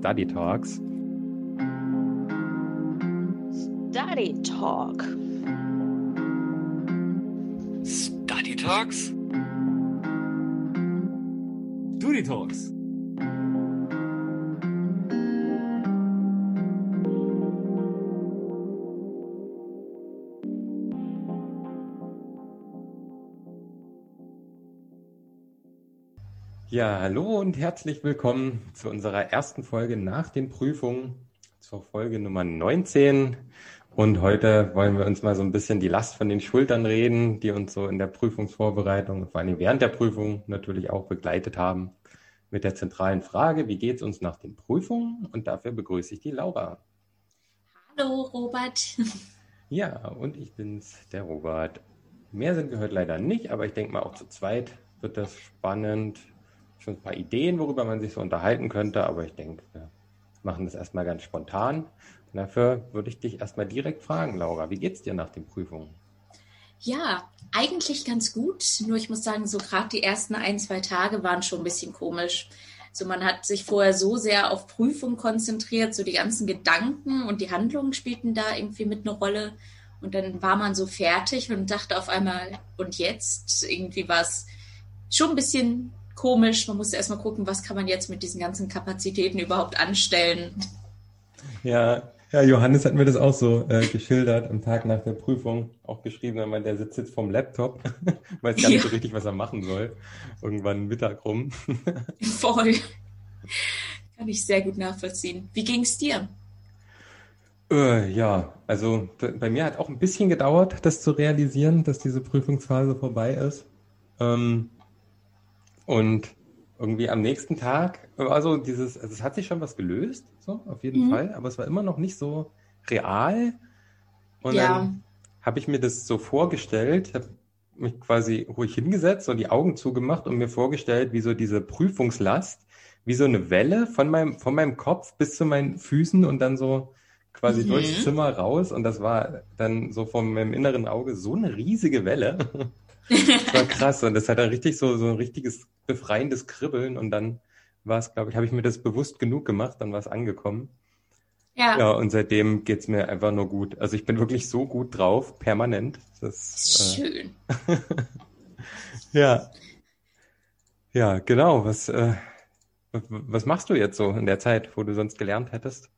Study Talks. Study Talk. Study Talks? Study Talks. Ja, hallo und herzlich willkommen zu unserer ersten Folge nach den Prüfungen, zur Folge Nummer 19. Und heute wollen wir uns mal so ein bisschen die Last von den Schultern reden, die uns so in der Prüfungsvorbereitung und vor allem während der Prüfung natürlich auch begleitet haben mit der zentralen Frage, wie geht es uns nach den Prüfungen? Und dafür begrüße ich die Laura. Hallo, Robert. Ja, und ich bin's, der Robert. Mehr sind heute leider nicht, aber ich denke mal auch zu zweit wird das spannend schon ein paar Ideen, worüber man sich so unterhalten könnte, aber ich denke, wir machen das erstmal ganz spontan. Und dafür würde ich dich erstmal direkt fragen, Laura, wie geht's dir nach den Prüfungen? Ja, eigentlich ganz gut. Nur ich muss sagen, so gerade die ersten ein, zwei Tage waren schon ein bisschen komisch. So man hat sich vorher so sehr auf Prüfung konzentriert, so die ganzen Gedanken und die Handlungen spielten da irgendwie mit eine Rolle. Und dann war man so fertig und dachte auf einmal, und jetzt? Irgendwie war es schon ein bisschen komisch. Man musste erstmal gucken, was kann man jetzt mit diesen ganzen Kapazitäten überhaupt anstellen. Ja, ja, Johannes hat mir das auch so äh, geschildert am Tag nach der Prüfung, auch geschrieben, meint, der sitzt jetzt vorm Laptop, weiß gar nicht ja. so richtig, was er machen soll. Irgendwann Mittag rum. Voll. Kann ich sehr gut nachvollziehen. Wie ging es dir? Äh, ja, also bei mir hat auch ein bisschen gedauert, das zu realisieren, dass diese Prüfungsphase vorbei ist. Ähm, und irgendwie am nächsten Tag, also dieses, also es hat sich schon was gelöst, so auf jeden mhm. Fall, aber es war immer noch nicht so real. Und ja. dann habe ich mir das so vorgestellt, habe mich quasi ruhig hingesetzt und die Augen zugemacht und mir vorgestellt, wie so diese Prüfungslast, wie so eine Welle von meinem, von meinem Kopf bis zu meinen Füßen und dann so quasi mhm. durchs Zimmer raus. Und das war dann so von meinem inneren Auge so eine riesige Welle. Das war krass und das hat dann richtig so, so ein richtiges befreiendes Kribbeln und dann war es, glaube ich, habe ich mir das bewusst genug gemacht, dann war es angekommen. Ja. Ja, und seitdem geht's mir einfach nur gut. Also ich bin wirklich so gut drauf, permanent. Das, äh, Schön. Äh, ja. Ja, genau. Was, äh, was machst du jetzt so in der Zeit, wo du sonst gelernt hättest?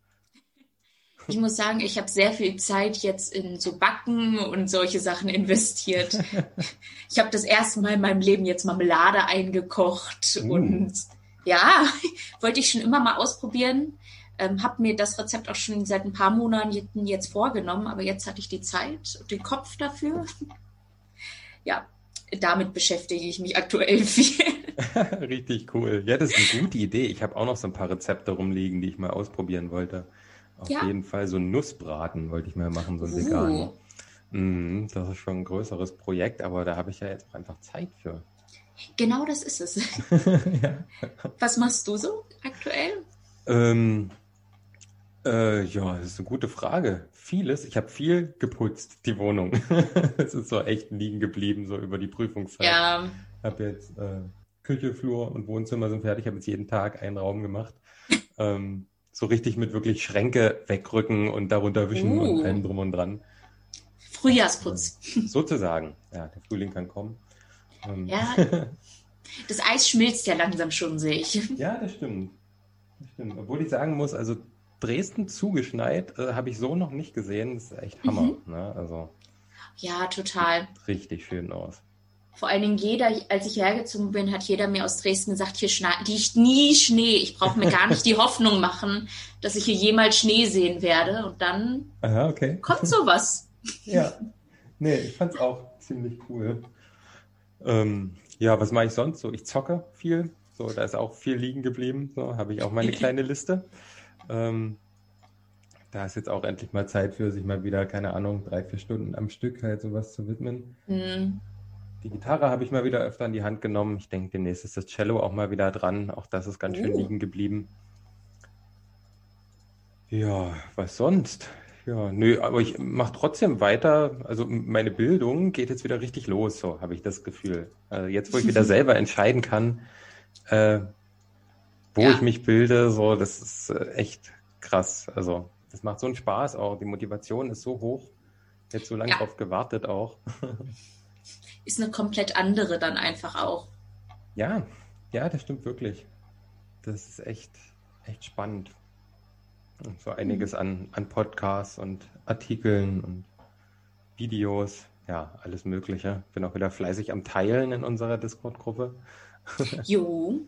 Ich muss sagen, ich habe sehr viel Zeit jetzt in so Backen und solche Sachen investiert. ich habe das erste Mal in meinem Leben jetzt Marmelade eingekocht mm. und ja, wollte ich schon immer mal ausprobieren. Ähm, habe mir das Rezept auch schon seit ein paar Monaten jetzt vorgenommen, aber jetzt hatte ich die Zeit und den Kopf dafür. ja, damit beschäftige ich mich aktuell viel. Richtig cool. Ja, das ist eine gute Idee. Ich habe auch noch so ein paar Rezepte rumliegen, die ich mal ausprobieren wollte. Auf ja. jeden Fall so ein Nussbraten wollte ich mal machen, so ein uh. veganen. Mm, das ist schon ein größeres Projekt, aber da habe ich ja jetzt einfach Zeit für. Genau das ist es. ja. Was machst du so aktuell? Ähm, äh, ja, das ist eine gute Frage. Vieles. Ich habe viel geputzt, die Wohnung. Es ist so echt liegen geblieben, so über die Prüfungszeit. Ja. Ich habe jetzt äh, Küche, Flur und Wohnzimmer sind fertig. Ich habe jetzt jeden Tag einen Raum gemacht. ähm, so richtig mit wirklich Schränke wegrücken und darunter wischen uh. und allem drum und dran. Frühjahrsputz. Sozusagen. Ja, der Frühling kann kommen. Ähm. Ja. Das Eis schmilzt ja langsam schon, sehe ich. Ja, das stimmt. das stimmt. Obwohl ich sagen muss, also Dresden zugeschneit äh, habe ich so noch nicht gesehen. Das ist echt Hammer. Mhm. Ne? Also, ja, total. Richtig schön aus. Vor allen Dingen jeder, als ich hergezogen bin, hat jeder mir aus Dresden gesagt, hier liegt nie Schnee. Ich brauche mir gar nicht die Hoffnung machen, dass ich hier jemals Schnee sehen werde. Und dann Aha, okay. kommt sowas. Ja, nee, ich fand's auch ziemlich cool. Ähm, ja, was mache ich sonst so? Ich zocke viel. So, da ist auch viel liegen geblieben. So, habe ich auch meine kleine Liste. Ähm, da ist jetzt auch endlich mal Zeit für, sich mal wieder, keine Ahnung, drei, vier Stunden am Stück halt sowas zu widmen. Mhm. Die Gitarre habe ich mal wieder öfter in die Hand genommen. Ich denke, demnächst ist das Cello auch mal wieder dran. Auch das ist ganz schön oh. liegen geblieben. Ja, was sonst? Ja, nö, aber ich mache trotzdem weiter. Also meine Bildung geht jetzt wieder richtig los, so habe ich das Gefühl. Also jetzt, wo ich wieder selber entscheiden kann, äh, wo ja. ich mich bilde, so, das ist äh, echt krass. Also, das macht so einen Spaß auch. Die Motivation ist so hoch. Jetzt so lange ja. drauf gewartet auch. ist eine komplett andere dann einfach auch. Ja, ja, das stimmt wirklich. Das ist echt, echt spannend. Und so einiges mhm. an, an Podcasts und Artikeln und Videos, ja, alles Mögliche. Bin auch wieder fleißig am Teilen in unserer Discord-Gruppe. Jo.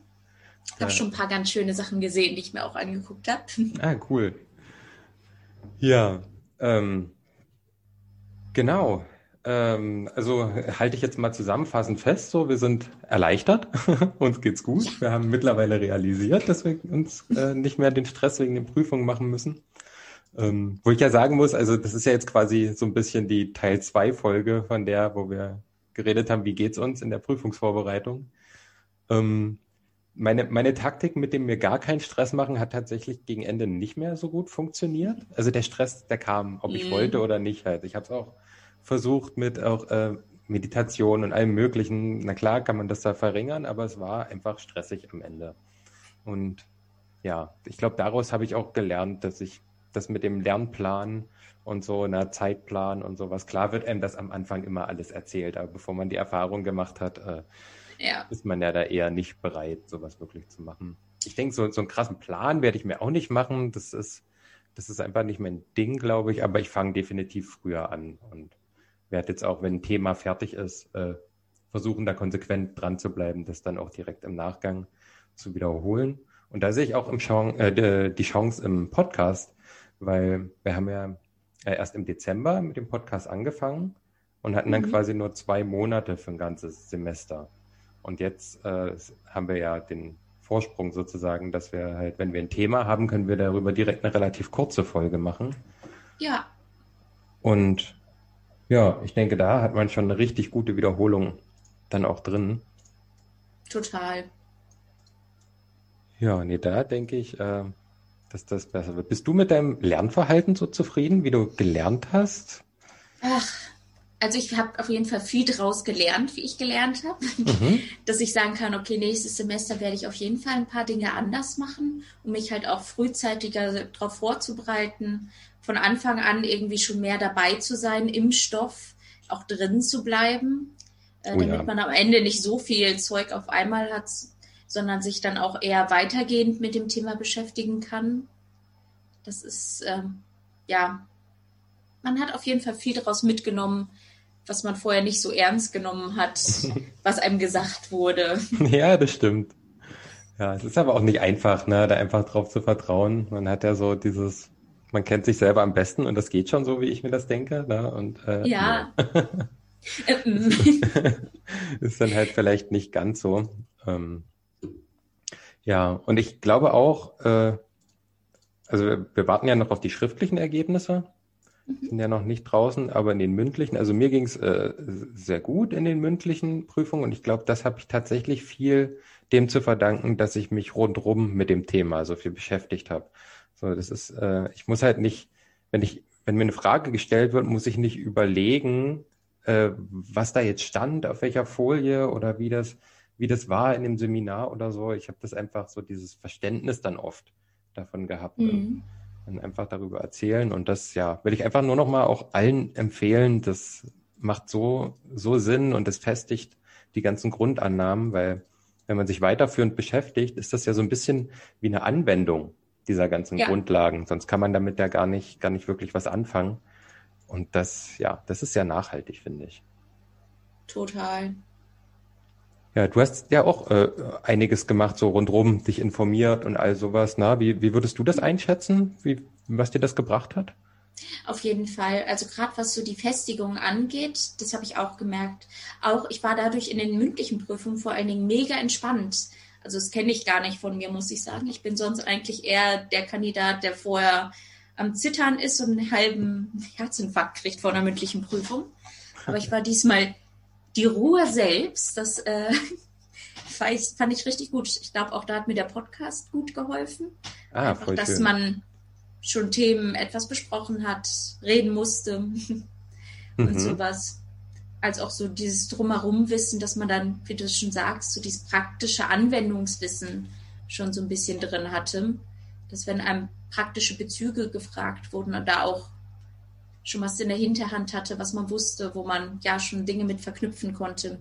Ich habe schon ein paar ganz schöne Sachen gesehen, die ich mir auch angeguckt habe. Ah, cool. Ja, ähm, genau. Ähm, also halte ich jetzt mal zusammenfassend fest, so wir sind erleichtert, uns geht's gut. Wir haben mittlerweile realisiert, dass wir uns äh, nicht mehr den Stress wegen den Prüfungen machen müssen. Ähm, wo ich ja sagen muss, also das ist ja jetzt quasi so ein bisschen die Teil 2 Folge von der, wo wir geredet haben, wie geht's uns in der Prüfungsvorbereitung. Ähm, meine, meine Taktik, mit dem wir gar keinen Stress machen, hat tatsächlich gegen Ende nicht mehr so gut funktioniert. Also der Stress, der kam, ob ich mm. wollte oder nicht halt. Ich habe es auch versucht mit auch äh, Meditation und allem Möglichen. Na klar kann man das da verringern, aber es war einfach stressig am Ende. Und ja, ich glaube, daraus habe ich auch gelernt, dass ich das mit dem Lernplan und so einer Zeitplan und sowas, klar wird einem das am Anfang immer alles erzählt, aber bevor man die Erfahrung gemacht hat, äh, ja. ist man ja da eher nicht bereit, sowas wirklich zu machen. Ich denke, so, so einen krassen Plan werde ich mir auch nicht machen. Das ist, das ist einfach nicht mein Ding, glaube ich, aber ich fange definitiv früher an und werde jetzt auch, wenn ein Thema fertig ist, äh, versuchen, da konsequent dran zu bleiben, das dann auch direkt im Nachgang zu wiederholen. Und da sehe ich auch Chance, äh, die Chance im Podcast, weil wir haben ja äh, erst im Dezember mit dem Podcast angefangen und hatten dann mhm. quasi nur zwei Monate für ein ganzes Semester. Und jetzt äh, haben wir ja den Vorsprung sozusagen, dass wir halt, wenn wir ein Thema haben, können wir darüber direkt eine relativ kurze Folge machen. Ja. Und ja, ich denke, da hat man schon eine richtig gute Wiederholung dann auch drin. Total. Ja, nee, da denke ich, äh, dass das besser wird. Bist du mit deinem Lernverhalten so zufrieden, wie du gelernt hast? Ach, also ich habe auf jeden Fall viel draus gelernt, wie ich gelernt habe, mhm. dass ich sagen kann, okay, nächstes Semester werde ich auf jeden Fall ein paar Dinge anders machen, um mich halt auch frühzeitiger darauf vorzubereiten, von Anfang an irgendwie schon mehr dabei zu sein im Stoff, auch drin zu bleiben, äh, oh, damit ja. man am Ende nicht so viel Zeug auf einmal hat, sondern sich dann auch eher weitergehend mit dem Thema beschäftigen kann. Das ist, ähm, ja, man hat auf jeden Fall viel daraus mitgenommen, was man vorher nicht so ernst genommen hat, was einem gesagt wurde. Ja, das stimmt. Ja, es ist aber auch nicht einfach, ne, da einfach drauf zu vertrauen. Man hat ja so dieses man kennt sich selber am besten und das geht schon so, wie ich mir das denke. Ne? Und, äh, ja. ja. ist dann halt vielleicht nicht ganz so. Ähm, ja, und ich glaube auch, äh, also wir, wir warten ja noch auf die schriftlichen Ergebnisse. Sind ja noch nicht draußen, aber in den mündlichen, also mir ging es äh, sehr gut in den mündlichen Prüfungen und ich glaube, das habe ich tatsächlich viel dem zu verdanken, dass ich mich rundrum mit dem Thema so viel beschäftigt habe. So, das ist, äh, ich muss halt nicht, wenn ich, wenn mir eine Frage gestellt wird, muss ich nicht überlegen, äh, was da jetzt stand, auf welcher Folie oder wie das, wie das war in dem Seminar oder so. Ich habe das einfach so dieses Verständnis dann oft davon gehabt mhm. und, und, einfach darüber erzählen. Und das, ja, will ich einfach nur noch mal auch allen empfehlen. Das macht so, so Sinn und das festigt die ganzen Grundannahmen, weil wenn man sich weiterführend beschäftigt, ist das ja so ein bisschen wie eine Anwendung dieser ganzen ja. Grundlagen. Sonst kann man damit ja gar nicht, gar nicht wirklich was anfangen. Und das, ja, das ist sehr nachhaltig, finde ich. Total. Ja, du hast ja auch äh, einiges gemacht, so rundherum, dich informiert und all sowas. Na, wie, wie würdest du das einschätzen, wie, was dir das gebracht hat? Auf jeden Fall. Also gerade was so die Festigung angeht, das habe ich auch gemerkt. Auch ich war dadurch in den mündlichen Prüfungen vor allen Dingen mega entspannt. Also das kenne ich gar nicht von mir, muss ich sagen. Ich bin sonst eigentlich eher der Kandidat, der vorher am Zittern ist und einen halben Herzinfarkt kriegt vor einer mündlichen Prüfung. Aber ich war diesmal die Ruhe selbst. Das äh, fand ich richtig gut. Ich glaube, auch da hat mir der Podcast gut geholfen. Ah, Einfach, dass schön. man schon Themen etwas besprochen hat, reden musste und mhm. sowas als auch so dieses Drumherum-Wissen, dass man dann, wie du schon sagst, so dieses praktische Anwendungswissen schon so ein bisschen drin hatte, dass wenn einem praktische Bezüge gefragt wurden und da auch schon was in der Hinterhand hatte, was man wusste, wo man ja schon Dinge mit verknüpfen konnte.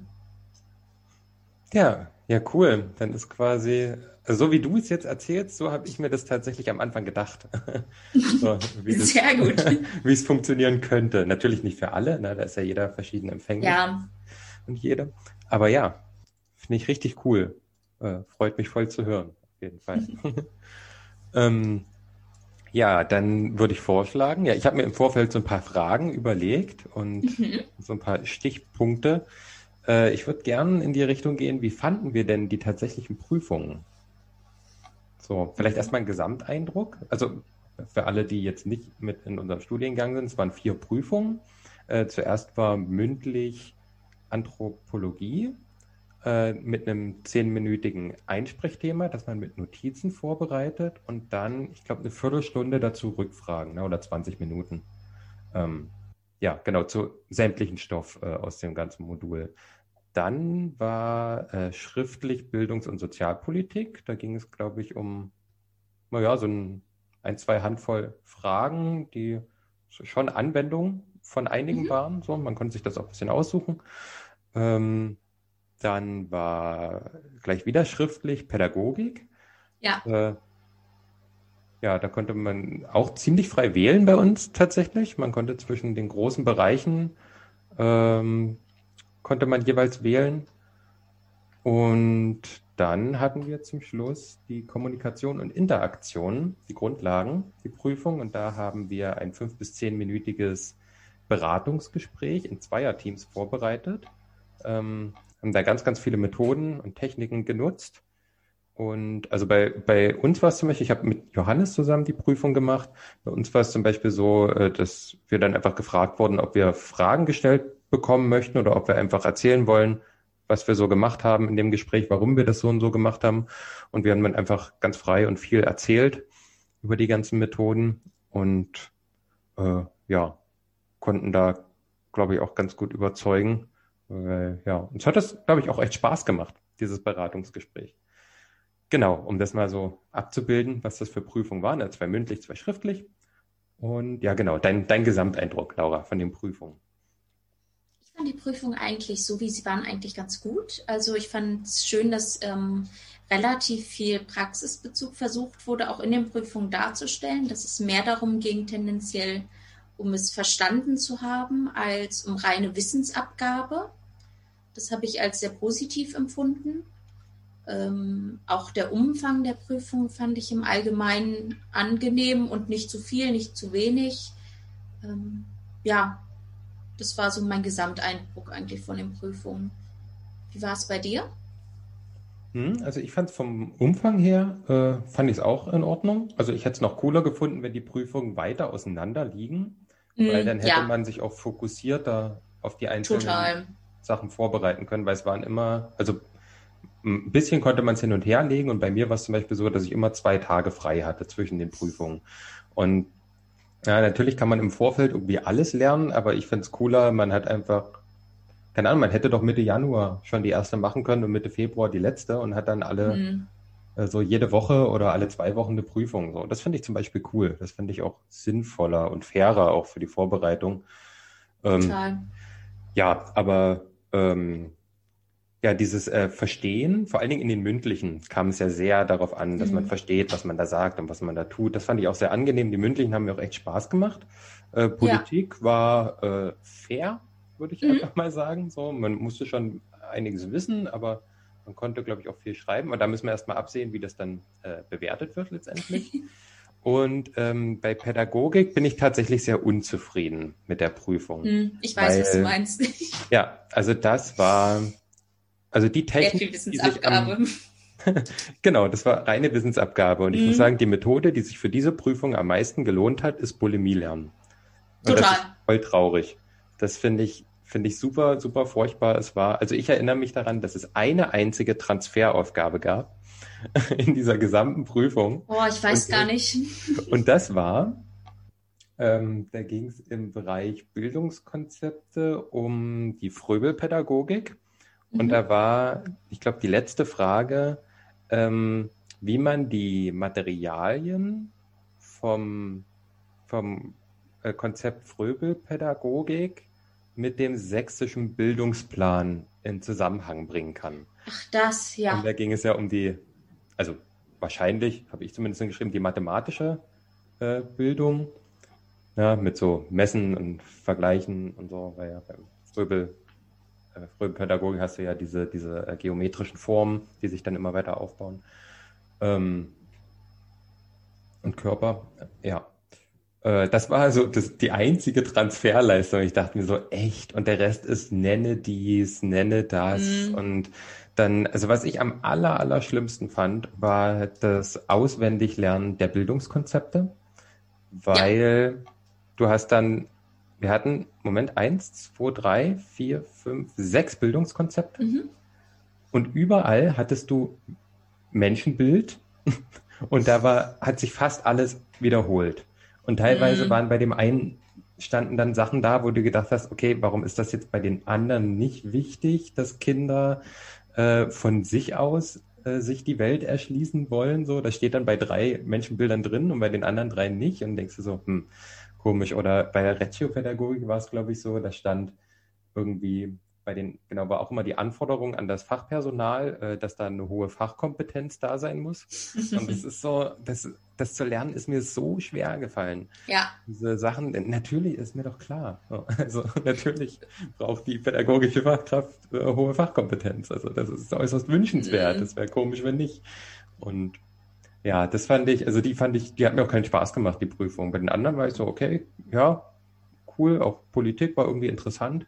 Ja, ja, cool. Dann ist quasi, also so wie du es jetzt erzählst, so habe ich mir das tatsächlich am Anfang gedacht. so, wie das, Sehr gut. wie es funktionieren könnte. Natürlich nicht für alle, ne? da ist ja jeder verschieden empfänglich Ja, und jede. Aber ja, finde ich richtig cool. Äh, freut mich voll zu hören, auf jeden Fall. ähm, ja, dann würde ich vorschlagen, ja, ich habe mir im Vorfeld so ein paar Fragen überlegt und Mhm. so ein paar Stichpunkte. Äh, ich würde gern in die Richtung gehen, wie fanden wir denn die tatsächlichen Prüfungen? So, vielleicht erstmal ein Gesamteindruck. Also für alle, die jetzt nicht mit in unserem Studiengang sind, es waren vier Prüfungen. Äh, zuerst war mündlich Anthropologie äh, mit einem zehnminütigen Einsprechthema, das man mit Notizen vorbereitet und dann, ich glaube, eine Viertelstunde dazu Rückfragen ne, oder 20 Minuten. Ähm, ja, genau, zu sämtlichen Stoff äh, aus dem ganzen Modul. Dann war äh, schriftlich Bildungs- und Sozialpolitik. Da ging es, glaube ich, um, naja, so ein, ein, zwei Handvoll Fragen, die schon Anwendung von einigen Mhm. waren. So, man konnte sich das auch ein bisschen aussuchen. Ähm, dann war gleich wieder schriftlich Pädagogik. ja, Äh, ja, da konnte man auch ziemlich frei wählen bei uns tatsächlich. Man konnte zwischen den großen Bereichen ähm, konnte man jeweils wählen. Und dann hatten wir zum Schluss die Kommunikation und Interaktion, die Grundlagen, die Prüfung. Und da haben wir ein fünf- bis zehnminütiges Beratungsgespräch in Zweierteams vorbereitet. Ähm, haben da ganz, ganz viele Methoden und Techniken genutzt. Und also bei, bei uns war es zum Beispiel, ich habe mit Johannes zusammen die Prüfung gemacht. Bei uns war es zum Beispiel so, äh, dass wir dann einfach gefragt wurden, ob wir Fragen gestellt bekommen möchten oder ob wir einfach erzählen wollen, was wir so gemacht haben in dem Gespräch, warum wir das so und so gemacht haben. Und wir haben dann einfach ganz frei und viel erzählt über die ganzen Methoden und äh, ja, konnten da, glaube ich, auch ganz gut überzeugen. Äh, ja, uns hat das, glaube ich, auch echt Spaß gemacht, dieses Beratungsgespräch. Genau, um das mal so abzubilden, was das für Prüfungen waren. Also zwei mündlich, zwei schriftlich. Und ja, genau, dein, dein Gesamteindruck, Laura, von den Prüfungen. Ich fand die Prüfung eigentlich, so wie sie waren, eigentlich ganz gut. Also ich fand es schön, dass ähm, relativ viel Praxisbezug versucht wurde, auch in den Prüfungen darzustellen, dass es mehr darum ging, tendenziell um es verstanden zu haben, als um reine Wissensabgabe. Das habe ich als sehr positiv empfunden. Ähm, auch der Umfang der Prüfung fand ich im Allgemeinen angenehm und nicht zu viel, nicht zu wenig. Ähm, ja, das war so mein Gesamteindruck eigentlich von den Prüfungen. Wie war es bei dir? Hm, also ich fand es vom Umfang her, äh, fand ich es auch in Ordnung. Also ich hätte es noch cooler gefunden, wenn die Prüfungen weiter auseinander liegen, weil dann hätte ja, man sich auch fokussierter auf die einzelnen total. Sachen vorbereiten können, weil es waren immer, also ein bisschen konnte man es hin und her legen und bei mir war es zum Beispiel so, dass ich immer zwei Tage frei hatte zwischen den Prüfungen. Und ja, natürlich kann man im Vorfeld irgendwie alles lernen, aber ich finde es cooler, man hat einfach, keine Ahnung, man hätte doch Mitte Januar schon die erste machen können und Mitte Februar die letzte und hat dann alle Hm, äh, so jede Woche oder alle zwei Wochen eine Prüfung. So, das finde ich zum Beispiel cool. Das finde ich auch sinnvoller und fairer auch für die Vorbereitung. Ähm, total. ja, aber ähm, ja, dieses äh, Verstehen, vor allen Dingen in den mündlichen, kam es ja sehr darauf an, dass man Mhm. versteht, was man da sagt und was man da tut. Das fand ich auch sehr angenehm. Die mündlichen haben mir auch echt Spaß gemacht. Äh, Politik war äh, fair, würde ich Mhm. einfach mal sagen. So, man musste schon einiges wissen, aber man konnte, glaube ich, auch viel schreiben. Und da müssen wir erstmal absehen, wie das dann äh, bewertet wird letztendlich. Und ähm, bei Pädagogik bin ich tatsächlich sehr unzufrieden mit der Prüfung. Hm, ich weiß, was du Weil- meinst. Ja, also das war, also die Technik, die sich am, genau, das war reine Wissensabgabe. Und ich muss sagen, die Methode, die sich für diese Prüfung am meisten gelohnt hat, ist Bulimie lernen. Und das Total. ist voll traurig. Das finde ich, finde ich super, super furchtbar. Es war, also ich erinnere mich daran, dass es eine einzige Transferaufgabe gab in dieser gesamten Prüfung. Oh, ich weiß Und- gar nicht. Und das war, ähm, da ging es im Bereich Bildungskonzepte um die Fröbelpädagogik. Und Mhm. da war, ich glaube, die letzte Frage, ähm, wie man die Materialien vom, vom äh, Konzept Fröbelpädagogik mit dem sächsischen Bildungsplan in Zusammenhang bringen kann. Ach, das, ja. Und da ging es ja um die, also wahrscheinlich, habe ich zumindest geschrieben, die mathematische äh, Bildung, ja, mit so Messen und Vergleichen und so, weil ja beim Fröbel, äh, Fröbelpädagogik hast du ja diese, diese äh, geometrischen Formen, die sich dann immer weiter aufbauen. Ähm, und Körper, ja. Äh, das war also das, die einzige Transferleistung. Ich dachte mir so, echt. Und der Rest ist nenne dies, nenne das. Mhm. Und dann, also was ich am aller, aller schlimmsten fand, war das Auswendiglernen der Bildungskonzepte, weil ja. du hast dann, wir hatten, Moment, eins, zwei, drei, vier, fünf, sechs Bildungskonzepte. Mhm. Und überall hattest du Menschenbild und da war, hat sich fast alles wiederholt. Und teilweise mhm. waren bei dem einen standen dann Sachen da, wo du gedacht hast, okay, warum ist das jetzt bei den anderen nicht wichtig, dass Kinder äh, von sich aus äh, sich die Welt erschließen wollen? So, das steht dann bei drei Menschenbildern drin und bei den anderen drei nicht. Und denkst du so, hm, komisch. Oder bei der Reggio-Pädagogik war es, glaube ich, so, da stand irgendwie bei den, genau, war auch immer die Anforderung an das Fachpersonal, äh, dass da eine hohe Fachkompetenz da sein muss. Und das ist so, das, das zu lernen ist mir so schwer gefallen. Ja. Diese Sachen, natürlich ist mir doch klar. Also natürlich braucht die pädagogische Fachkraft äh, hohe Fachkompetenz. Also das ist äußerst wünschenswert. Mhm. Das wäre komisch, wenn nicht. Und ja, das fand ich, also die fand ich, die hat mir auch keinen Spaß gemacht, die Prüfung. Bei den anderen war ich so, okay, ja, cool, auch Politik war irgendwie interessant.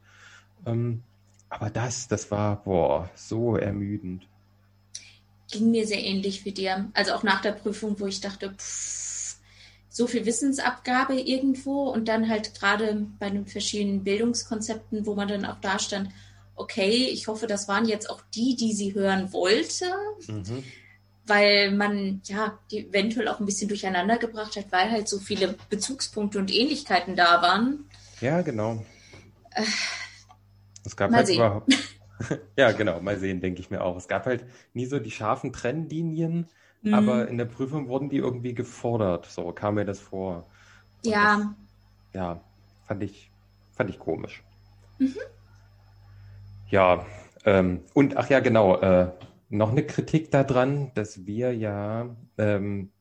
Ähm, aber das, das war, boah, so ermüdend. Ging mir sehr ähnlich wie dir. Also auch nach der Prüfung, wo ich dachte, pff, so viel Wissensabgabe irgendwo und dann halt gerade bei den verschiedenen Bildungskonzepten, wo man dann auch da stand, okay, ich hoffe, das waren jetzt auch die, die sie hören wollte. Mhm. Weil man ja die eventuell auch ein bisschen durcheinander gebracht hat, weil halt so viele Bezugspunkte und Ähnlichkeiten da waren. Ja, genau. Äh, es gab mal halt sehen. überhaupt. ja, genau, mal sehen, denke ich mir auch. Es gab halt nie so die scharfen Trennlinien, mhm. aber in der Prüfung wurden die irgendwie gefordert. So kam mir das vor. Und ja. Das, ja, fand ich, fand ich komisch. Mhm. Ja, ähm, und ach ja, genau, äh, noch eine Kritik daran, dass wir ja ähm,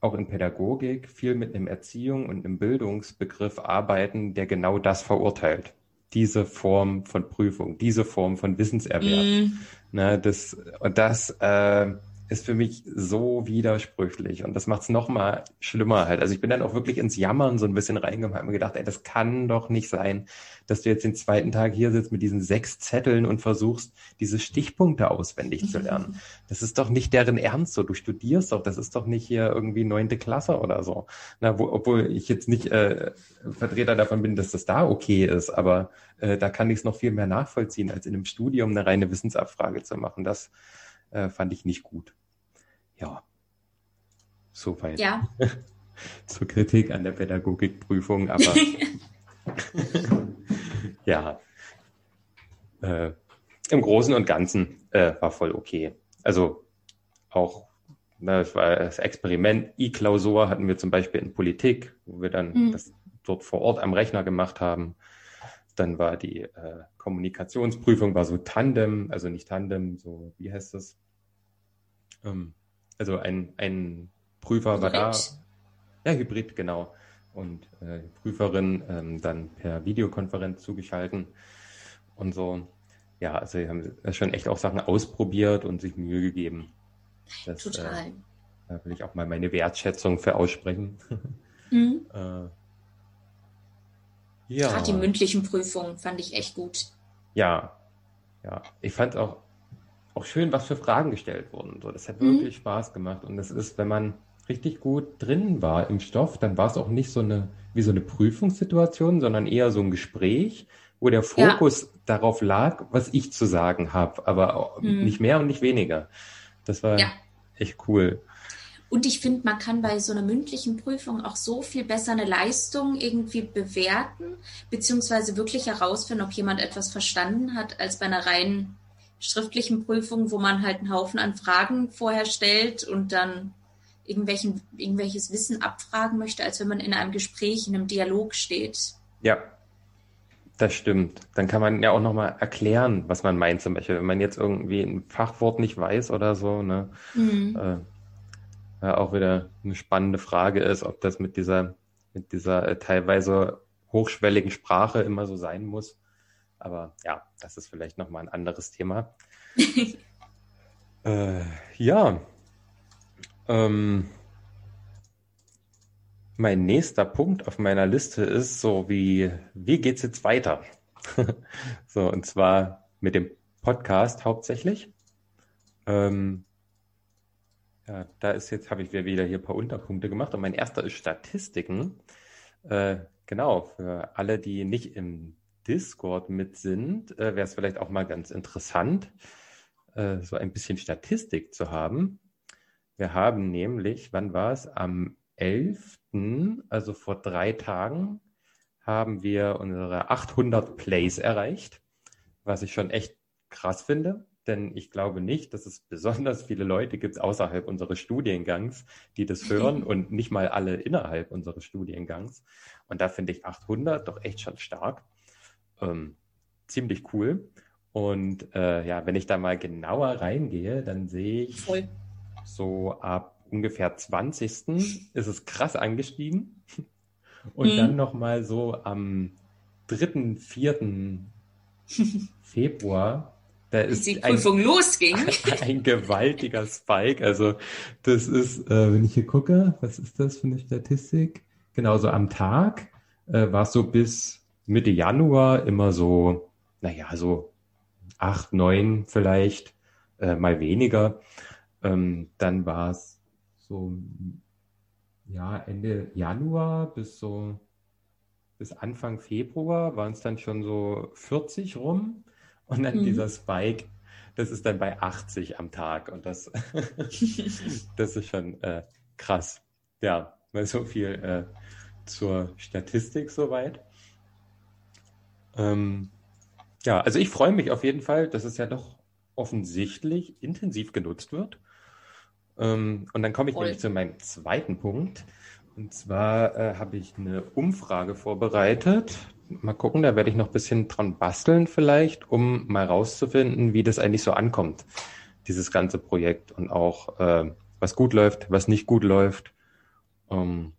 auch in Pädagogik viel mit einem Erziehung und einem Bildungsbegriff arbeiten, der genau das verurteilt diese Form von Prüfung, diese Form von Wissenserwerb. Mm. Ne, das, und das äh, ist für mich so widersprüchlich und das macht es nochmal schlimmer halt. Also ich bin dann auch wirklich ins Jammern so ein bisschen reingekommen und mir gedacht, ey, das kann doch nicht sein, dass du jetzt den zweiten Tag hier sitzt mit diesen sechs Zetteln und versuchst, diese Stichpunkte auswendig zu lernen. Das ist doch nicht deren Ernst so. Du studierst doch, das ist doch nicht hier irgendwie neunte Klasse oder so. Na, wo, obwohl ich jetzt nicht äh, Vertreter davon bin, dass das da okay ist, aber äh, da kann ich es noch viel mehr nachvollziehen, als in einem Studium eine reine Wissensabfrage zu machen. Das äh, fand ich nicht gut. Ja, soweit. Ja. Zur Kritik an der Pädagogikprüfung, aber ja, äh, im Großen und Ganzen äh, war voll okay. Also auch na, das war das Experiment E-Klausur hatten wir zum Beispiel in Politik, wo wir dann mhm. das dort vor Ort am Rechner gemacht haben. Dann war die äh, Kommunikationsprüfung war so Tandem, also nicht Tandem, so wie heißt das? Ähm, also ein, ein Prüfer Hybrid. war da. Ja, Hybrid, genau. Und äh, Prüferin ähm, dann per Videokonferenz zugeschalten und so. Ja, also sie haben schon echt auch Sachen ausprobiert und sich Mühe gegeben. Das, Total. Äh, da will ich auch mal meine Wertschätzung für aussprechen. Mhm. äh, ja. Gerade die mündlichen Prüfungen fand ich echt gut. Ja, ja. Ich fand auch auch schön, was für Fragen gestellt wurden. So, das hat mhm. wirklich Spaß gemacht. Und das ist, wenn man richtig gut drin war im Stoff, dann war es auch nicht so eine, wie so eine Prüfungssituation, sondern eher so ein Gespräch, wo der Fokus ja. darauf lag, was ich zu sagen habe, aber mhm. nicht mehr und nicht weniger. Das war ja. echt cool. Und ich finde, man kann bei so einer mündlichen Prüfung auch so viel besser eine Leistung irgendwie bewerten, beziehungsweise wirklich herausfinden, ob jemand etwas verstanden hat, als bei einer reinen schriftlichen Prüfungen, wo man halt einen Haufen an Fragen vorher stellt und dann irgendwelchen, irgendwelches Wissen abfragen möchte, als wenn man in einem Gespräch, in einem Dialog steht. Ja, das stimmt. Dann kann man ja auch nochmal erklären, was man meint. Zum Beispiel, wenn man jetzt irgendwie ein Fachwort nicht weiß oder so, ne? Mhm. Äh, ja, auch wieder eine spannende Frage ist, ob das mit dieser, mit dieser äh, teilweise hochschwelligen Sprache immer so sein muss. Aber ja, das ist vielleicht nochmal ein anderes Thema. äh, ja. Ähm, mein nächster Punkt auf meiner Liste ist so wie, wie geht's jetzt weiter? so, und zwar mit dem Podcast hauptsächlich. Ähm, ja, da ist jetzt, habe ich wieder hier ein paar Unterpunkte gemacht und mein erster ist Statistiken. Äh, genau, für alle, die nicht im Discord mit sind, äh, wäre es vielleicht auch mal ganz interessant, äh, so ein bisschen Statistik zu haben. Wir haben nämlich, wann war es? Am 11., also vor drei Tagen, haben wir unsere 800 Plays erreicht, was ich schon echt krass finde, denn ich glaube nicht, dass es besonders viele Leute gibt außerhalb unseres Studiengangs, die das hören und nicht mal alle innerhalb unseres Studiengangs. Und da finde ich 800 doch echt schon stark ähm, ziemlich cool. Und äh, ja, wenn ich da mal genauer reingehe, dann sehe ich Voll. so ab ungefähr 20. ist es krass angestiegen. Und mhm. dann nochmal so am 3., 4. Februar, da ist die Prüfung ein, losging. Ein gewaltiger Spike. Also das ist, äh, wenn ich hier gucke, was ist das für eine Statistik? Genau, so am Tag äh, war es so bis Mitte Januar immer so, naja, so acht, neun vielleicht, äh, mal weniger. Ähm, dann war es so, ja, Ende Januar bis so, bis Anfang Februar waren es dann schon so 40 rum. Und dann mhm. dieser Spike, das ist dann bei 80 am Tag. Und das, das ist schon äh, krass. Ja, mal so viel äh, zur Statistik soweit. Ähm, ja, also ich freue mich auf jeden Fall, dass es ja doch offensichtlich intensiv genutzt wird. Ähm, und dann komme ich Voll. nämlich zu meinem zweiten Punkt. Und zwar äh, habe ich eine Umfrage vorbereitet. Mal gucken, da werde ich noch ein bisschen dran basteln vielleicht, um mal rauszufinden, wie das eigentlich so ankommt, dieses ganze Projekt und auch äh, was gut läuft, was nicht gut läuft. Ähm,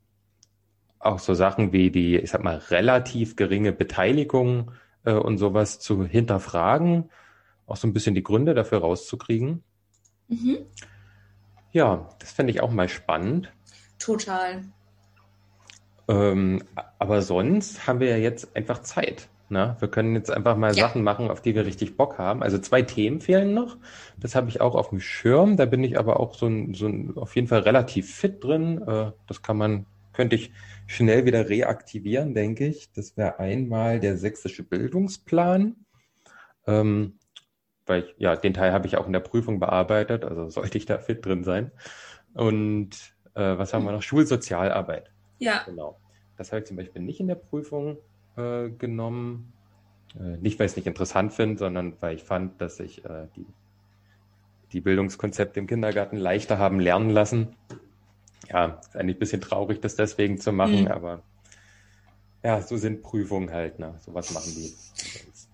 auch so Sachen wie die, ich sag mal, relativ geringe Beteiligung äh, und sowas zu hinterfragen, auch so ein bisschen die Gründe dafür rauszukriegen. Mhm. Ja, das fände ich auch mal spannend. Total. Ähm, aber sonst haben wir ja jetzt einfach Zeit. Ne? Wir können jetzt einfach mal ja. Sachen machen, auf die wir richtig Bock haben. Also zwei Themen fehlen noch. Das habe ich auch auf dem Schirm. Da bin ich aber auch so, ein, so ein, auf jeden Fall relativ fit drin. Äh, das kann man, könnte ich schnell wieder reaktivieren, denke ich. Das wäre einmal der sächsische Bildungsplan. Ähm, weil ich, ja, den Teil habe ich auch in der Prüfung bearbeitet, also sollte ich da fit drin sein. Und äh, was haben wir noch? Schulsozialarbeit. Ja. Genau. Das habe ich zum Beispiel nicht in der Prüfung äh, genommen. Äh, nicht, weil ich es nicht interessant finde, sondern weil ich fand, dass sich äh, die, die Bildungskonzepte im Kindergarten leichter haben lernen lassen ja, ist eigentlich ein bisschen traurig, das deswegen zu machen, mhm. aber ja, so sind Prüfungen halt, ne? So was machen die.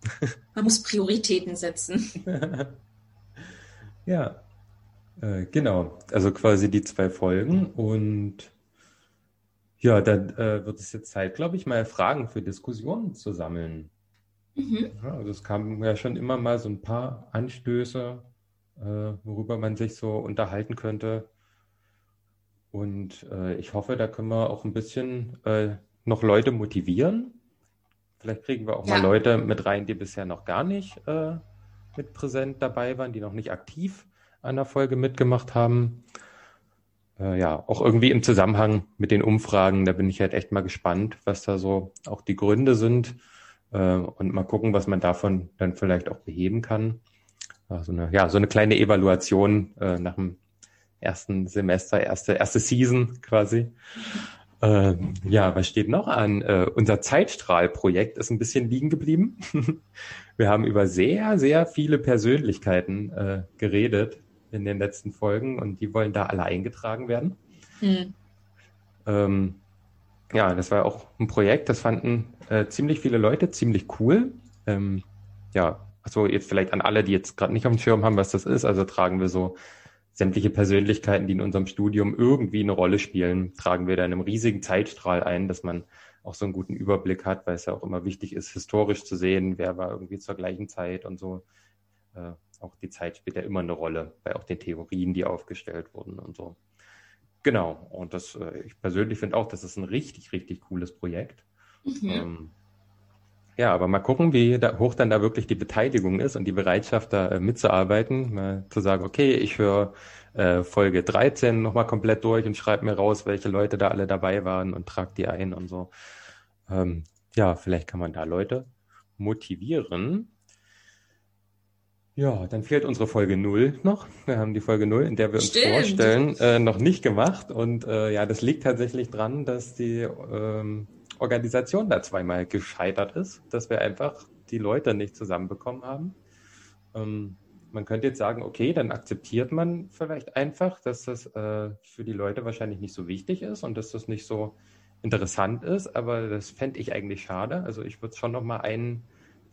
Man muss Prioritäten setzen. ja, äh, genau. Also quasi die zwei Folgen und ja, dann äh, wird es jetzt Zeit, glaube ich, mal Fragen für Diskussionen zu sammeln. Mhm. Ja, also es kamen ja schon immer mal so ein paar Anstöße, äh, worüber man sich so unterhalten könnte. Und äh, ich hoffe, da können wir auch ein bisschen äh, noch Leute motivieren. Vielleicht kriegen wir auch ja. mal Leute mit rein, die bisher noch gar nicht äh, mit präsent dabei waren, die noch nicht aktiv an der Folge mitgemacht haben. Äh, ja, auch irgendwie im Zusammenhang mit den Umfragen, da bin ich halt echt mal gespannt, was da so auch die Gründe sind äh, und mal gucken, was man davon dann vielleicht auch beheben kann. Also eine, ja, so eine kleine Evaluation äh, nach dem ersten Semester, erste, erste Season quasi. Ähm, ja, was steht noch an? Äh, unser Zeitstrahlprojekt ist ein bisschen liegen geblieben. wir haben über sehr, sehr viele Persönlichkeiten äh, geredet in den letzten Folgen und die wollen da alle eingetragen werden. Hm. Ähm, ja, das war auch ein Projekt, das fanden äh, ziemlich viele Leute ziemlich cool. Ähm, ja, also jetzt vielleicht an alle, die jetzt gerade nicht auf dem Schirm haben, was das ist. Also tragen wir so sämtliche Persönlichkeiten, die in unserem Studium irgendwie eine Rolle spielen, tragen wir da in einem riesigen Zeitstrahl ein, dass man auch so einen guten Überblick hat, weil es ja auch immer wichtig ist, historisch zu sehen, wer war irgendwie zur gleichen Zeit und so. Äh, auch die Zeit spielt ja immer eine Rolle bei auch den Theorien, die aufgestellt wurden und so. Genau. Und das, äh, ich persönlich finde auch, das ist ein richtig, richtig cooles Projekt. Mhm. Ähm, ja, aber mal gucken, wie da, hoch dann da wirklich die Beteiligung ist und die Bereitschaft, da äh, mitzuarbeiten. Mal zu sagen, okay, ich höre äh, Folge 13 nochmal komplett durch und schreibe mir raus, welche Leute da alle dabei waren und trage die ein und so. Ähm, ja, vielleicht kann man da Leute motivieren. Ja, dann fehlt unsere Folge 0 noch. Wir haben die Folge 0, in der wir uns Stimmt. vorstellen, äh, noch nicht gemacht. Und äh, ja, das liegt tatsächlich dran, dass die ähm, Organisation da zweimal gescheitert ist, dass wir einfach die Leute nicht zusammenbekommen haben. Ähm, man könnte jetzt sagen, okay, dann akzeptiert man vielleicht einfach, dass das äh, für die Leute wahrscheinlich nicht so wichtig ist und dass das nicht so interessant ist, aber das fände ich eigentlich schade. Also ich würde schon nochmal einen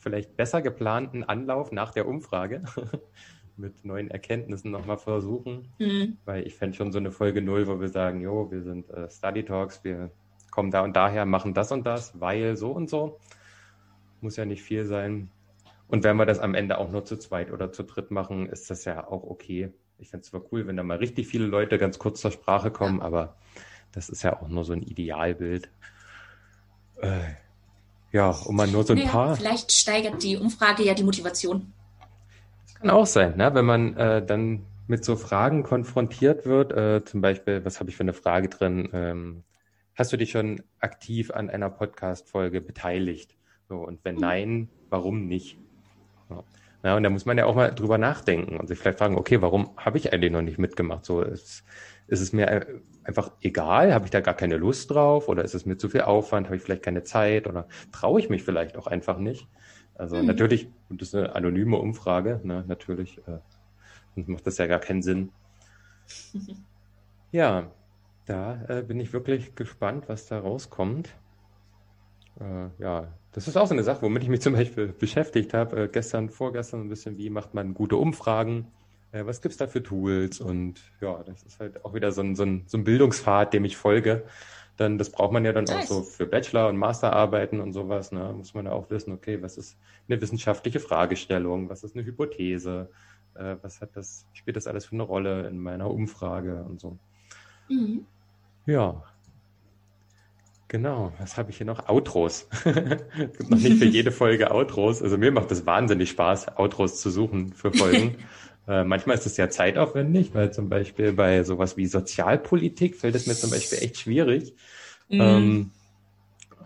vielleicht besser geplanten Anlauf nach der Umfrage mit neuen Erkenntnissen nochmal versuchen, mhm. weil ich fände schon so eine Folge null, wo wir sagen, jo, wir sind äh, Study Talks, wir kommen da und daher, machen das und das, weil so und so. Muss ja nicht viel sein. Und wenn wir das am Ende auch nur zu zweit oder zu dritt machen, ist das ja auch okay. Ich fände es zwar cool, wenn da mal richtig viele Leute ganz kurz zur Sprache kommen, ja. aber das ist ja auch nur so ein Idealbild. Äh, ja, und mal nur so ein naja, paar. Vielleicht steigert die Umfrage ja die Motivation. Das kann auch sein, ne? wenn man äh, dann mit so Fragen konfrontiert wird. Äh, zum Beispiel, was habe ich für eine Frage drin? Ähm, hast du dich schon aktiv an einer Podcast-Folge beteiligt? So, und wenn hm. nein, warum nicht? Ja, und da muss man ja auch mal drüber nachdenken und sich vielleicht fragen, okay, warum habe ich eigentlich noch nicht mitgemacht? So ist, ist es mir einfach egal? Habe ich da gar keine Lust drauf? Oder ist es mir zu viel Aufwand? Habe ich vielleicht keine Zeit? Oder traue ich mich vielleicht auch einfach nicht? Also mhm. natürlich, und das ist eine anonyme Umfrage, ne, natürlich, äh, macht das ja gar keinen Sinn. ja, da äh, bin ich wirklich gespannt, was da rauskommt. Äh, ja, das ist auch so eine Sache, womit ich mich zum Beispiel beschäftigt habe. Äh, gestern, vorgestern ein bisschen, wie macht man gute Umfragen? Äh, was gibt's da für Tools? Und ja, das ist halt auch wieder so ein, so ein, so ein Bildungspfad, dem ich folge. Dann, das braucht man ja dann nice. auch so für Bachelor- und Masterarbeiten und sowas. Ne? Muss man ja auch wissen, okay, was ist eine wissenschaftliche Fragestellung? Was ist eine Hypothese? Äh, was hat das, spielt das alles für eine Rolle in meiner Umfrage und so? Mhm. Ja, Genau, was habe ich hier noch? Outros. es gibt noch nicht für jede Folge Outros. Also mir macht es wahnsinnig Spaß, Outros zu suchen für Folgen. äh, manchmal ist es ja zeitaufwendig, weil zum Beispiel bei sowas wie Sozialpolitik fällt es mir zum Beispiel echt schwierig. Mhm. Ähm,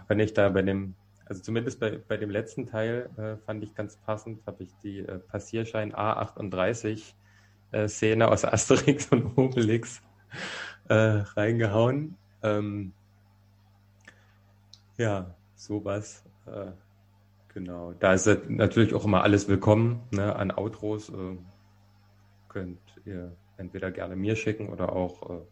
wenn ich da bei dem, also zumindest bei, bei dem letzten Teil äh, fand ich ganz passend, habe ich die äh, Passierschein A38 äh, Szene aus Asterix und Obelix äh, reingehauen. Ähm, ja, sowas. Äh, genau. Da ist natürlich auch immer alles willkommen ne, an Outros. Äh, könnt ihr entweder gerne mir schicken oder auch äh,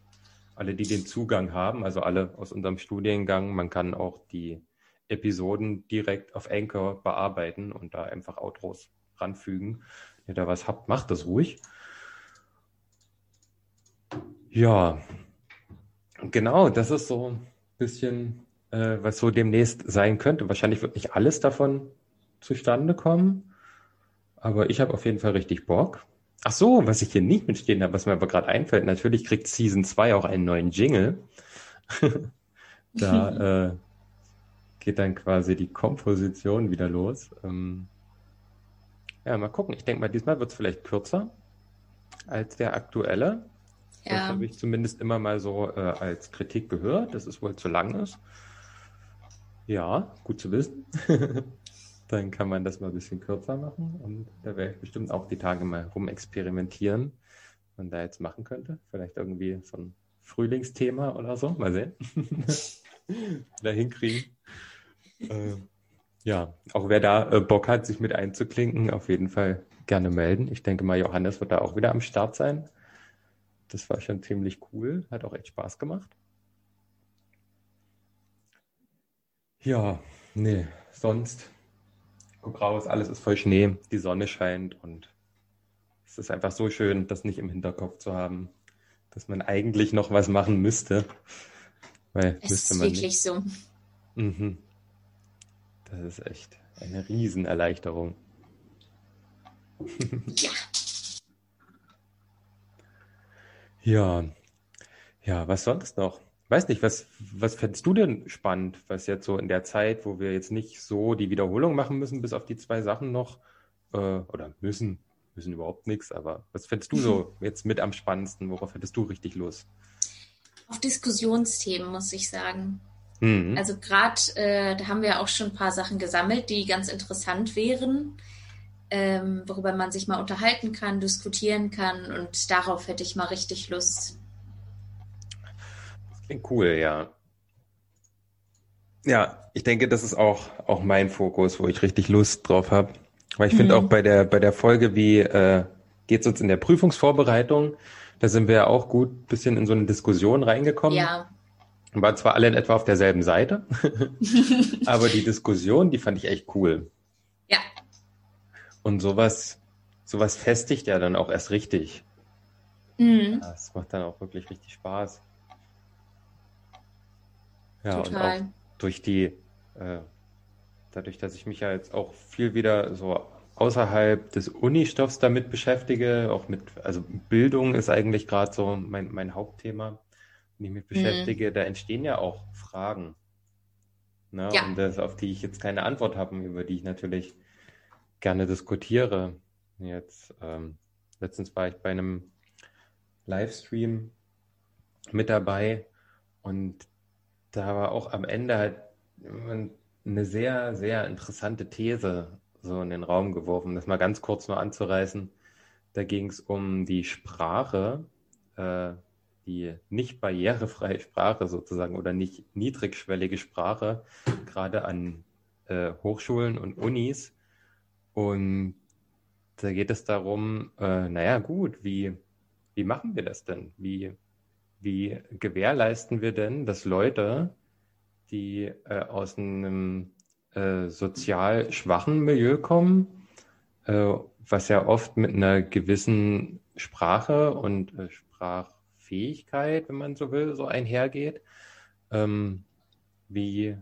alle, die den Zugang haben, also alle aus unserem Studiengang. Man kann auch die Episoden direkt auf Anchor bearbeiten und da einfach Outros ranfügen. Wenn ihr da was habt, macht das ruhig. Ja, genau, das ist so ein bisschen äh, was so demnächst sein könnte. Wahrscheinlich wird nicht alles davon zustande kommen, aber ich habe auf jeden Fall richtig Bock. Ach so, was ich hier nicht mitstehen habe, was mir aber gerade einfällt, natürlich kriegt Season 2 auch einen neuen Jingle. da äh, geht dann quasi die Komposition wieder los. Ähm, ja, mal gucken. Ich denke mal, diesmal wird es vielleicht kürzer als der aktuelle. Ja. Das habe ich zumindest immer mal so äh, als Kritik gehört, dass es wohl zu lang ist. Ja, gut zu wissen. Dann kann man das mal ein bisschen kürzer machen und da werde ich bestimmt auch die Tage mal rumexperimentieren, was man da jetzt machen könnte. Vielleicht irgendwie so ein Frühlingsthema oder so. Mal sehen. da hinkriegen. Äh, Ja, auch wer da äh, Bock hat, sich mit einzuklinken, auf jeden Fall gerne melden. Ich denke mal, Johannes wird da auch wieder am Start sein. Das war schon ziemlich cool, hat auch echt Spaß gemacht. Ja, nee, sonst guck raus, alles ist voll Schnee, die Sonne scheint und es ist einfach so schön, das nicht im Hinterkopf zu haben, dass man eigentlich noch was machen müsste. Weil es ist wirklich nicht. so. Mhm. Das ist echt eine Riesenerleichterung. Ja. ja. Ja, was sonst noch? Weiß nicht, was, was fändest du denn spannend, was jetzt so in der Zeit, wo wir jetzt nicht so die Wiederholung machen müssen, bis auf die zwei Sachen noch, äh, oder müssen, müssen überhaupt nichts, aber was fändest du so jetzt mit am spannendsten? Worauf hättest du richtig Lust? Auf Diskussionsthemen, muss ich sagen. Mhm. Also gerade, äh, da haben wir auch schon ein paar Sachen gesammelt, die ganz interessant wären, ähm, worüber man sich mal unterhalten kann, diskutieren kann und darauf hätte ich mal richtig Lust. Klingt cool, ja. Ja, ich denke, das ist auch, auch mein Fokus, wo ich richtig Lust drauf habe. Weil ich mhm. finde auch bei der, bei der Folge, wie äh, geht es uns in der Prüfungsvorbereitung, da sind wir ja auch gut bisschen in so eine Diskussion reingekommen. Ja. Waren zwar alle in etwa auf derselben Seite, aber die Diskussion, die fand ich echt cool. Ja. Und sowas, sowas festigt ja dann auch erst richtig. Mhm. Das macht dann auch wirklich richtig Spaß. Ja, Total. und auch durch die, äh, dadurch, dass ich mich ja jetzt auch viel wieder so außerhalb des Unistoffs damit beschäftige, auch mit, also Bildung ist eigentlich gerade so mein, mein Hauptthema mich mit mhm. beschäftige, mhm. da entstehen ja auch Fragen. Ne? Ja. Und das, auf die ich jetzt keine Antwort habe, über die ich natürlich gerne diskutiere. Jetzt, ähm, letztens war ich bei einem Livestream mit dabei und da war auch am Ende halt eine sehr, sehr interessante These so in den Raum geworfen, das mal ganz kurz nur anzureißen. Da ging es um die Sprache, äh, die nicht barrierefreie Sprache sozusagen oder nicht niedrigschwellige Sprache, gerade an äh, Hochschulen und Unis. Und da geht es darum, äh, naja gut, wie, wie machen wir das denn? Wie, wie gewährleisten wir denn, dass Leute, die äh, aus einem äh, sozial schwachen Milieu kommen, äh, was ja oft mit einer gewissen Sprache und äh, Sprach Fähigkeit, wenn man so will, so einhergeht. Ähm, wie,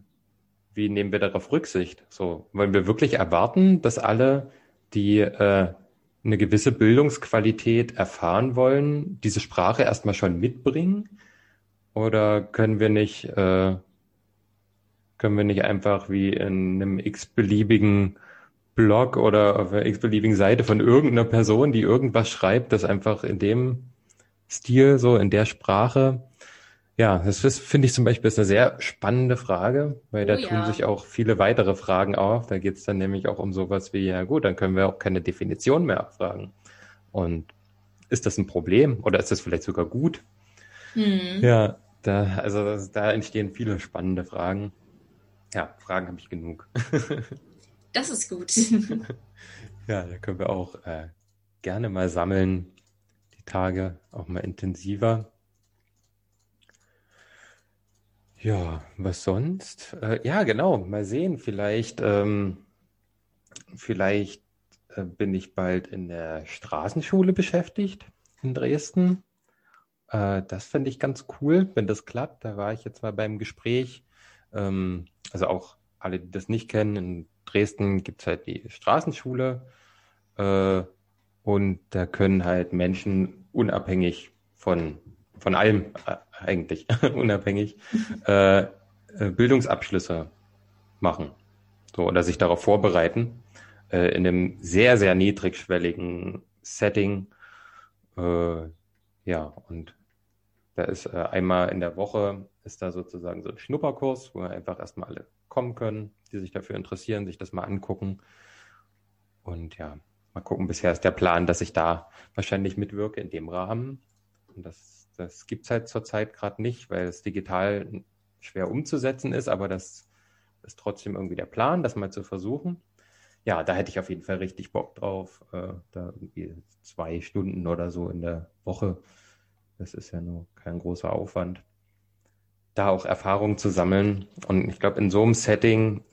wie nehmen wir darauf Rücksicht? So, wollen wir wirklich erwarten, dass alle, die äh, eine gewisse Bildungsqualität erfahren wollen, diese Sprache erstmal schon mitbringen? Oder können wir nicht, äh, können wir nicht einfach wie in einem x-beliebigen Blog oder auf einer x-beliebigen Seite von irgendeiner Person, die irgendwas schreibt, das einfach in dem Stil, so in der Sprache? Ja, das ist, finde ich zum Beispiel ist eine sehr spannende Frage, weil da oh, tun ja. sich auch viele weitere Fragen auf. Da geht es dann nämlich auch um sowas wie, ja gut, dann können wir auch keine Definition mehr abfragen. Und ist das ein Problem oder ist das vielleicht sogar gut? Hm. Ja, da, also da entstehen viele spannende Fragen. Ja, Fragen habe ich genug. das ist gut. ja, da können wir auch äh, gerne mal sammeln, Tage auch mal intensiver. Ja, was sonst? Äh, ja, genau, mal sehen. Vielleicht, ähm, vielleicht äh, bin ich bald in der Straßenschule beschäftigt in Dresden. Äh, das finde ich ganz cool, wenn das klappt. Da war ich jetzt mal beim Gespräch. Ähm, also auch alle, die das nicht kennen, in Dresden gibt es halt die Straßenschule. Äh, und da können halt Menschen unabhängig von, von allem äh, eigentlich, unabhängig, äh, äh, Bildungsabschlüsse machen. So, oder sich darauf vorbereiten, äh, in einem sehr, sehr niedrigschwelligen Setting. Äh, ja, und da ist äh, einmal in der Woche ist da sozusagen so ein Schnupperkurs, wo einfach erstmal alle kommen können, die sich dafür interessieren, sich das mal angucken. Und ja, mal gucken, bisher ist der Plan, dass ich da wahrscheinlich mitwirke in dem Rahmen. Und das, das gibt es halt zurzeit gerade nicht, weil es digital schwer umzusetzen ist, aber das ist trotzdem irgendwie der Plan, das mal zu versuchen. Ja, da hätte ich auf jeden Fall richtig Bock drauf. Äh, da irgendwie zwei Stunden oder so in der Woche. Das ist ja nur kein großer Aufwand. Da auch Erfahrung zu sammeln. Und ich glaube, in so einem Setting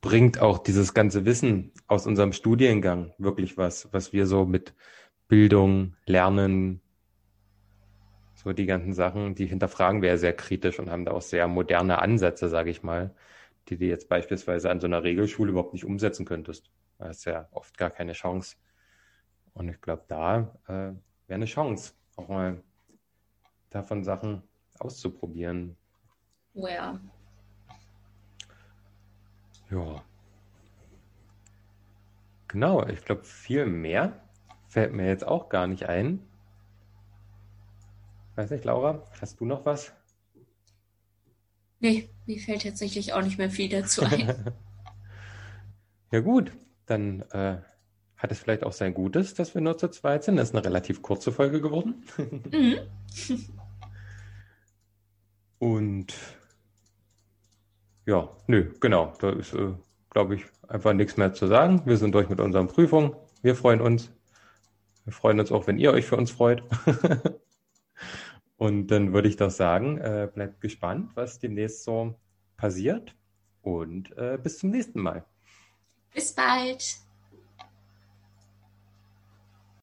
bringt auch dieses ganze Wissen aus unserem Studiengang wirklich was, was wir so mit Bildung, Lernen, so die ganzen Sachen, die hinterfragen wir ja sehr kritisch und haben da auch sehr moderne Ansätze, sage ich mal, die du jetzt beispielsweise an so einer Regelschule überhaupt nicht umsetzen könntest. Da ist ja oft gar keine Chance. Und ich glaube, da äh, wäre eine Chance, auch mal davon Sachen auszuprobieren. Ja. Ja. Genau, ich glaube, viel mehr fällt mir jetzt auch gar nicht ein. Weiß nicht, Laura, hast du noch was? Nee, mir fällt tatsächlich auch nicht mehr viel dazu ein. ja gut, dann äh, hat es vielleicht auch sein Gutes, dass wir nur zu zweit sind. Das ist eine relativ kurze Folge geworden. mhm. Und ja, nö, genau. Da ist, äh, glaube ich, einfach nichts mehr zu sagen. Wir sind durch mit unseren Prüfungen. Wir freuen uns. Wir freuen uns auch, wenn ihr euch für uns freut. Und dann würde ich doch sagen, äh, bleibt gespannt, was demnächst so passiert. Und äh, bis zum nächsten Mal. Bis bald.